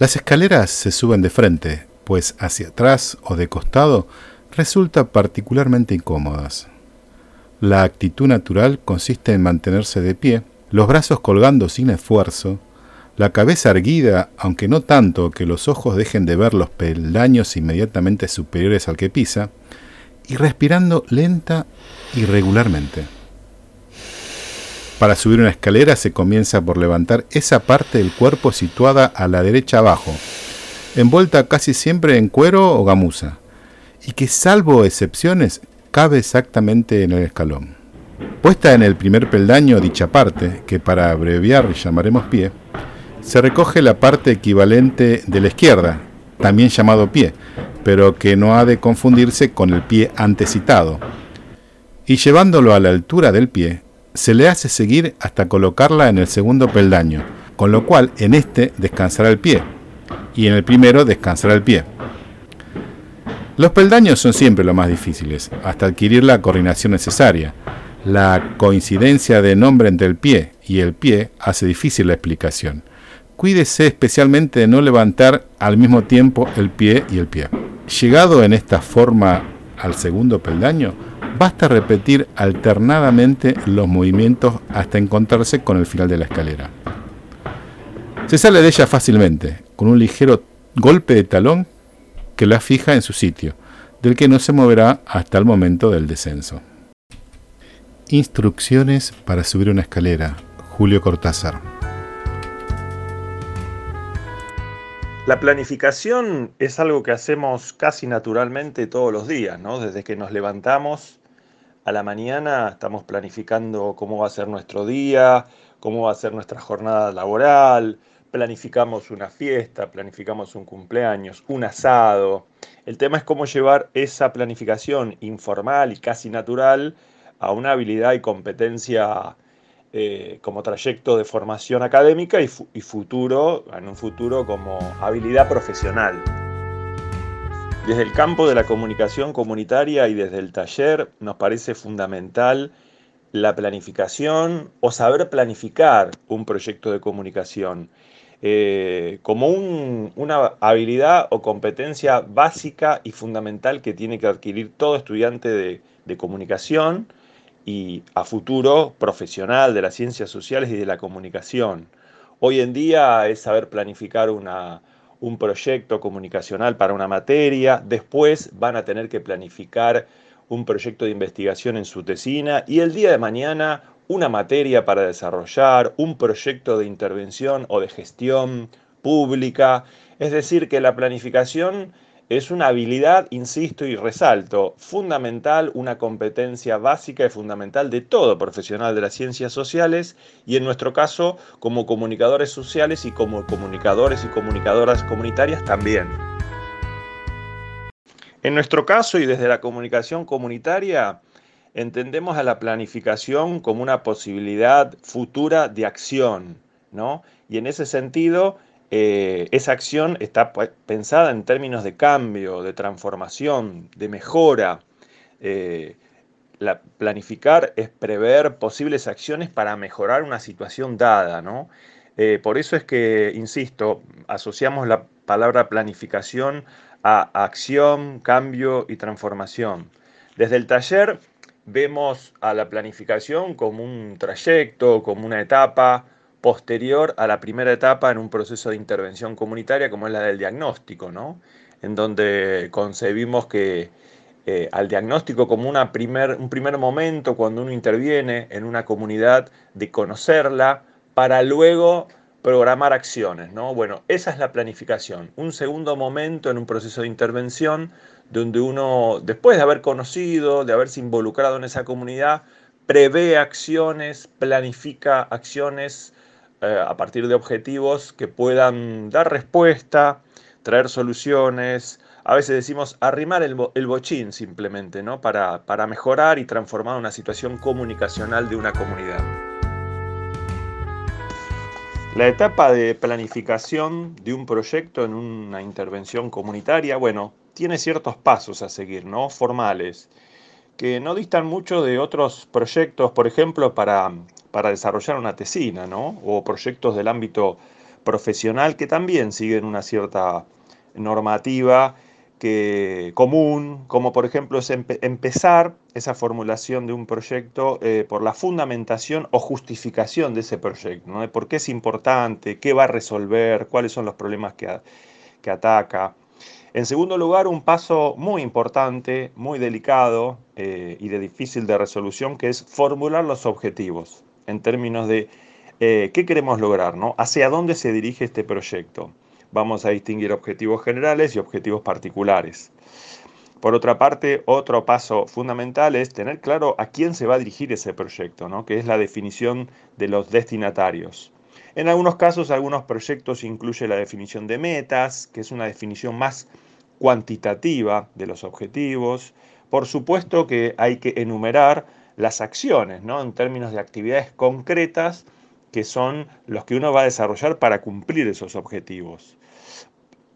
Las escaleras se suben de frente, pues hacia atrás o de costado resulta particularmente incómodas. La actitud natural consiste en mantenerse de pie, los brazos colgando sin esfuerzo, la cabeza erguida, aunque no tanto que los ojos dejen de ver los peldaños inmediatamente superiores al que pisa, y respirando lenta y regularmente. Para subir una escalera se comienza por levantar esa parte del cuerpo situada a la derecha abajo, envuelta casi siempre en cuero o gamuza, y que salvo excepciones cabe exactamente en el escalón. Puesta en el primer peldaño dicha parte, que para abreviar llamaremos pie, se recoge la parte equivalente de la izquierda, también llamado pie, pero que no ha de confundirse con el pie antecitado. Y llevándolo a la altura del pie, se le hace seguir hasta colocarla en el segundo peldaño, con lo cual en este descansará el pie, y en el primero descansará el pie. Los peldaños son siempre lo más difíciles, hasta adquirir la coordinación necesaria. La coincidencia de nombre entre el pie y el pie hace difícil la explicación. Cuídese especialmente de no levantar al mismo tiempo el pie y el pie. Llegado en esta forma al segundo peldaño, basta repetir alternadamente los movimientos hasta encontrarse con el final de la escalera. Se sale de ella fácilmente, con un ligero golpe de talón que la fija en su sitio, del que no se moverá hasta el momento del descenso. Instrucciones para subir una escalera. Julio Cortázar. La planificación es algo que hacemos casi naturalmente todos los días, ¿no? Desde que nos levantamos a la mañana estamos planificando cómo va a ser nuestro día, cómo va a ser nuestra jornada laboral, planificamos una fiesta, planificamos un cumpleaños, un asado. El tema es cómo llevar esa planificación informal y casi natural a una habilidad y competencia eh, como trayecto de formación académica y, y futuro, en un futuro como habilidad profesional. Desde el campo de la comunicación comunitaria y desde el taller nos parece fundamental la planificación o saber planificar un proyecto de comunicación. Eh, como una habilidad o competencia básica y fundamental que tiene que adquirir todo estudiante de, comunicación y a futuro profesional de las ciencias sociales y de la comunicación. Hoy en día es saber planificar un proyecto comunicacional para una materia, después van a tener que planificar un proyecto de investigación en su tesina y el día de mañana una materia para desarrollar, un proyecto de intervención o de gestión pública. Es decir, que la planificación es una habilidad, insisto y resalto, fundamental, una competencia básica y fundamental de todo profesional de las ciencias sociales y en nuestro caso como comunicadores sociales y como comunicadores y comunicadoras comunitarias también. En nuestro caso y desde la comunicación comunitaria, entendemos a la planificación como una posibilidad futura de acción, ¿no? Y en ese sentido, eh, esa acción está pensada en términos de cambio, de transformación, de mejora. Eh, la, planificar es prever posibles acciones para mejorar una situación dada, ¿no? Eh, por eso es que, insisto, asociamos la palabra planificación a acción, cambio y transformación. Desde el taller vemos a la planificación como un trayecto, como una etapa posterior a la primera etapa en un proceso de intervención comunitaria como es la del diagnóstico, ¿no? en donde concebimos que eh, al diagnóstico como una primer, un primer momento cuando uno interviene en una comunidad de conocerla para luego programar acciones. ¿no? Bueno, esa es la planificación, un segundo momento en un proceso de intervención donde uno, después de haber conocido, de haberse involucrado en esa comunidad, prevé acciones, planifica acciones eh, a partir de objetivos que puedan dar respuesta, traer soluciones. A veces decimos arrimar el, bochín simplemente, ¿no? Para, para mejorar y transformar una situación comunicacional de una comunidad. La etapa de planificación de un proyecto en una intervención comunitaria, bueno, tiene ciertos pasos a seguir, ¿no? Formales, que no distan mucho de otros proyectos, por ejemplo, para, para desarrollar una tesina, ¿no? O proyectos del ámbito profesional que también siguen una cierta normativa común, como por ejemplo es empezar esa formulación de un proyecto eh, por la fundamentación o justificación de ese proyecto, ¿no? por qué es importante, qué va a resolver, cuáles son los problemas que, que ataca. En segundo lugar, un paso muy importante, muy delicado eh, y de difícil de resolución, que es formular los objetivos en términos de eh, qué queremos lograr, ¿no? hacia dónde se dirige este proyecto. Vamos a distinguir objetivos generales y objetivos particulares. Por otra parte, otro paso fundamental es tener claro a quién se va a dirigir ese proyecto, ¿no? que es la definición de los destinatarios. En algunos casos, algunos proyectos incluyen la definición de metas, que es una definición más cuantitativa de los objetivos. Por supuesto que hay que enumerar las acciones, ¿no? En términos de actividades concretas que son los que uno va a desarrollar para cumplir esos objetivos.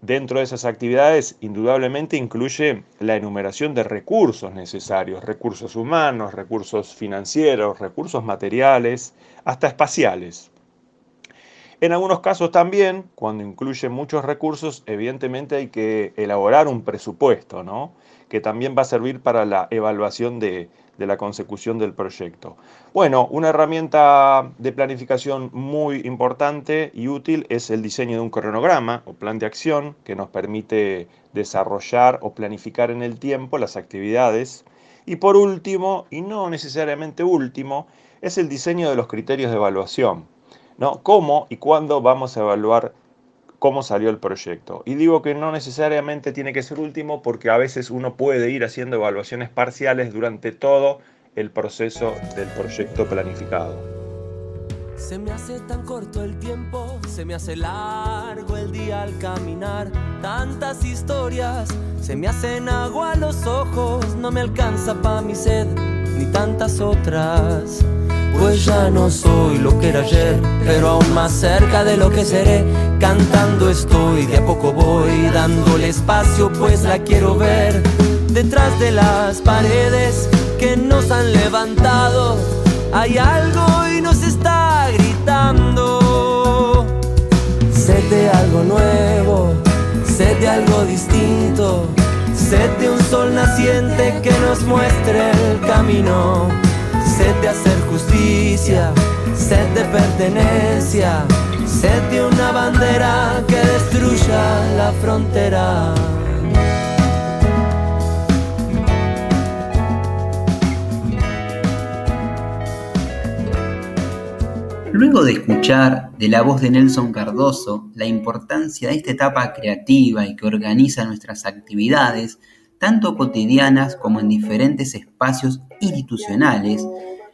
Dentro de esas actividades, indudablemente incluye la enumeración de recursos necesarios, recursos humanos, recursos financieros, recursos materiales, hasta espaciales. En algunos casos también, cuando incluye muchos recursos, evidentemente hay que elaborar un presupuesto, ¿no? que también va a servir para la evaluación de, de la consecución del proyecto. Bueno, una herramienta de planificación muy importante y útil es el diseño de un cronograma o plan de acción que nos permite desarrollar o planificar en el tiempo las actividades. Y por último, y no necesariamente último, es el diseño de los criterios de evaluación. ¿no? ¿Cómo y cuándo vamos a evaluar cómo salió el proyecto? Y digo que no necesariamente tiene que ser último porque a veces uno puede ir haciendo evaluaciones parciales durante todo el proceso del proyecto planificado. Se me hace tan corto el tiempo, se me hace largo el día al caminar. Tantas historias se me hacen agua a los ojos, no me alcanza pa' mi sed, ni tantas otras. Pues ya no soy lo que era ayer, pero aún más cerca de lo que seré. Cantando estoy, de a poco voy dándole espacio, pues la quiero ver. Detrás de las paredes que nos han levantado, hay algo y nos está gritando. Sed de algo nuevo, sed de algo distinto, sed de un sol naciente que nos muestre el camino sed hacer justicia, sed de pertenencia, sed de una bandera que destruya la frontera. Luego de escuchar de la voz de Nelson Cardoso la importancia de esta etapa creativa y que organiza nuestras actividades, tanto cotidianas como en diferentes espacios institucionales,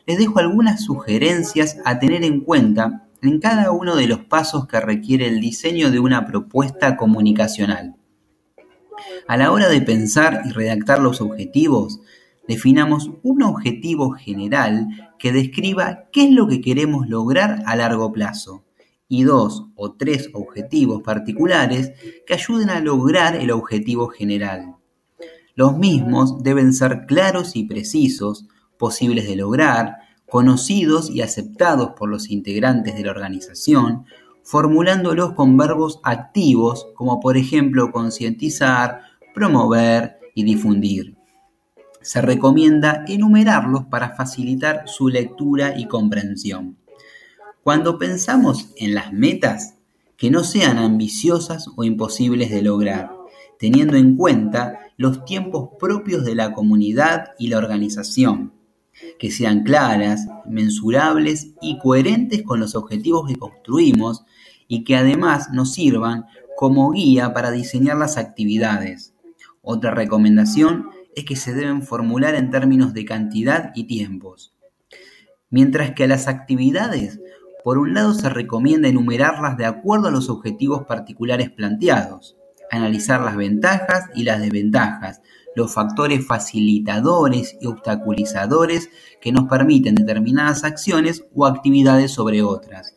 les dejo algunas sugerencias a tener en cuenta en cada uno de los pasos que requiere el diseño de una propuesta comunicacional. A la hora de pensar y redactar los objetivos, definamos un objetivo general que describa qué es lo que queremos lograr a largo plazo y dos o tres objetivos particulares que ayuden a lograr el objetivo general. Los mismos deben ser claros y precisos, posibles de lograr, conocidos y aceptados por los integrantes de la organización, formulándolos con verbos activos como por ejemplo concientizar, promover y difundir. Se recomienda enumerarlos para facilitar su lectura y comprensión. Cuando pensamos en las metas, que no sean ambiciosas o imposibles de lograr, teniendo en cuenta los tiempos propios de la comunidad y la organización, que sean claras, mensurables y coherentes con los objetivos que construimos y que además nos sirvan como guía para diseñar las actividades. Otra recomendación es que se deben formular en términos de cantidad y tiempos. Mientras que a las actividades, por un lado se recomienda enumerarlas de acuerdo a los objetivos particulares planteados, analizar las ventajas y las desventajas, los factores facilitadores y obstaculizadores que nos permiten determinadas acciones o actividades sobre otras.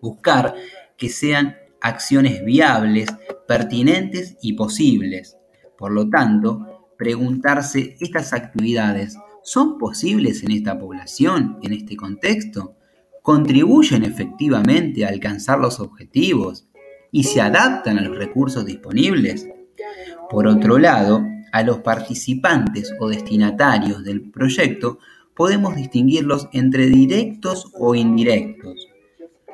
Buscar que sean acciones viables, pertinentes y posibles. Por lo tanto, preguntarse estas actividades ¿son posibles en esta población, en este contexto? contribuyen efectivamente a alcanzar los objetivos y se adaptan a los recursos disponibles. Por otro lado, a los participantes o destinatarios del proyecto podemos distinguirlos entre directos o indirectos.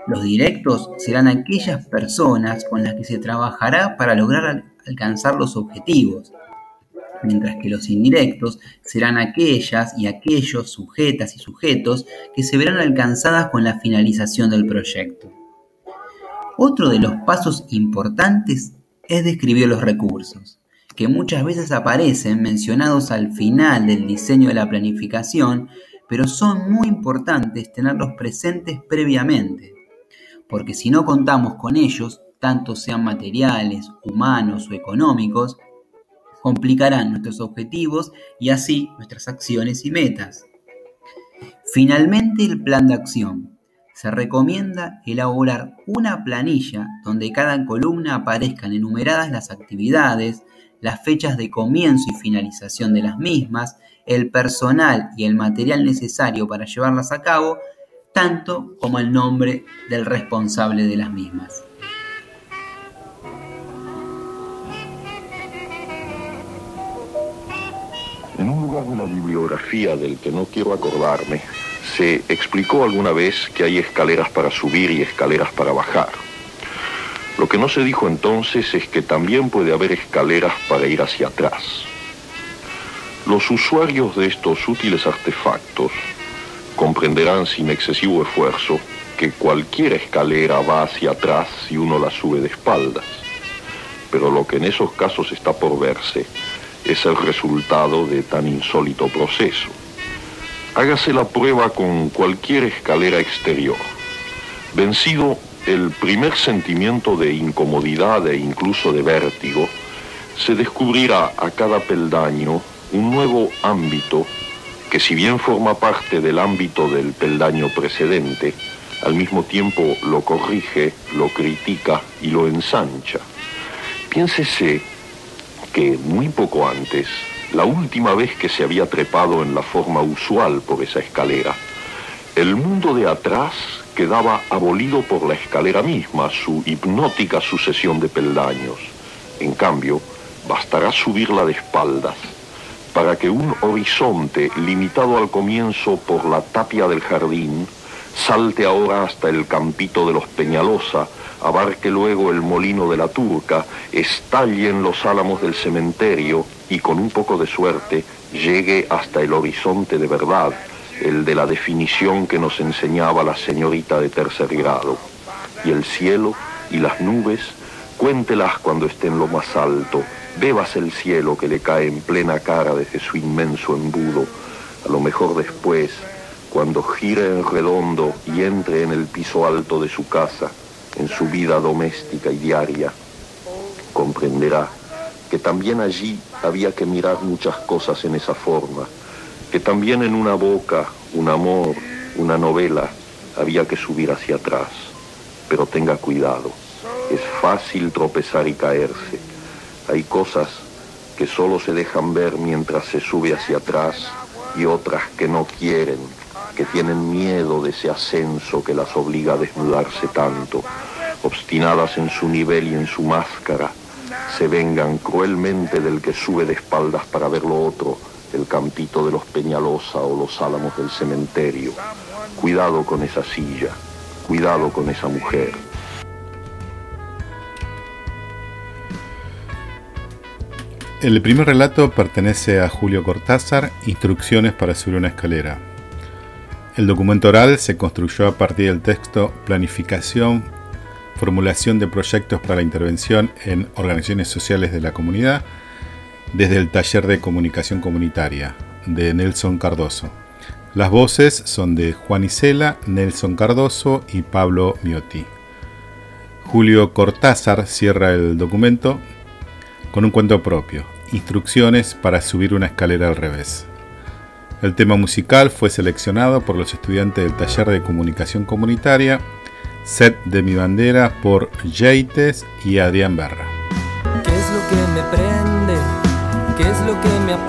Los directos serán aquellas personas con las que se trabajará para lograr alcanzar los objetivos, mientras que los indirectos serán aquellas y aquellos sujetas y sujetos que se verán alcanzadas con la finalización del proyecto. Otro de los pasos importantes es describir los recursos que muchas veces aparecen mencionados al final del diseño de la planificación, pero son muy importantes tenerlos presentes previamente, porque si no contamos con ellos, tanto sean materiales, humanos o económicos, complicarán nuestros objetivos y así nuestras acciones y metas. Finalmente, el plan de acción. Se recomienda elaborar una planilla donde cada columna aparezcan enumeradas las actividades, las fechas de comienzo y finalización de las mismas, el personal y el material necesario para llevarlas a cabo, tanto como el nombre del responsable de las mismas. En un lugar de la bibliografía del que no quiero acordarme, se explicó alguna vez que hay escaleras para subir y escaleras para bajar. Lo que no se dijo entonces es que también puede haber escaleras para ir hacia atrás. Los usuarios de estos útiles artefactos comprenderán sin excesivo esfuerzo que cualquier escalera va hacia atrás si uno la sube de espaldas. Pero lo que en esos casos está por verse es el resultado de tan insólito proceso. Hágase la prueba con cualquier escalera exterior. Vencido el primer sentimiento de incomodidad e incluso de vértigo, se descubrirá a cada peldaño un nuevo ámbito que si bien forma parte del ámbito del peldaño precedente, al mismo tiempo lo corrige, lo critica y lo ensancha. Piénsese que muy poco antes, la última vez que se había trepado en la forma usual por esa escalera, el mundo de atrás quedaba abolido por la escalera misma, su hipnótica sucesión de peldaños. En cambio, bastará subirla de espaldas para que un horizonte limitado al comienzo por la tapia del jardín salte ahora hasta el campito de los Peñalosa, abarque luego el molino de la Turca, estalle en los álamos del cementerio y con un poco de suerte llegue hasta el horizonte de verdad, el de la definición que nos enseñaba la señorita de tercer grado. Y el cielo y las nubes, cuéntelas cuando esté en lo más alto, bebas el cielo que le cae en plena cara desde su inmenso embudo, a lo mejor después, cuando gire en redondo y entre en el piso alto de su casa, en su vida doméstica y diaria, comprenderá que también allí había que mirar muchas cosas en esa forma, que también en una boca, un amor, una novela, había que subir hacia atrás. Pero tenga cuidado, es fácil tropezar y caerse. Hay cosas que solo se dejan ver mientras se sube hacia atrás y otras que no quieren, que tienen miedo de ese ascenso que las obliga a desnudarse tanto, obstinadas en su nivel y en su máscara, se vengan cruelmente del que sube de espaldas para ver lo otro el campito de los Peñalosa o los álamos del cementerio. Cuidado con esa silla, cuidado con esa mujer. El primer relato pertenece a Julio Cortázar, Instrucciones para subir una escalera. El documento oral se construyó a partir del texto Planificación, formulación de proyectos para la intervención en organizaciones sociales de la comunidad, desde el taller de comunicación comunitaria de Nelson Cardoso. Las voces son de Juan Isela, Nelson Cardoso y Pablo Miotti. Julio Cortázar cierra el documento con un cuento propio, Instrucciones para subir una escalera al revés. El tema musical fue seleccionado por los estudiantes del taller de comunicación comunitaria, Set de mi bandera por Jaites y Adrián Berra. ¿Qué es lo que me prende? ¿Qué es lo que me?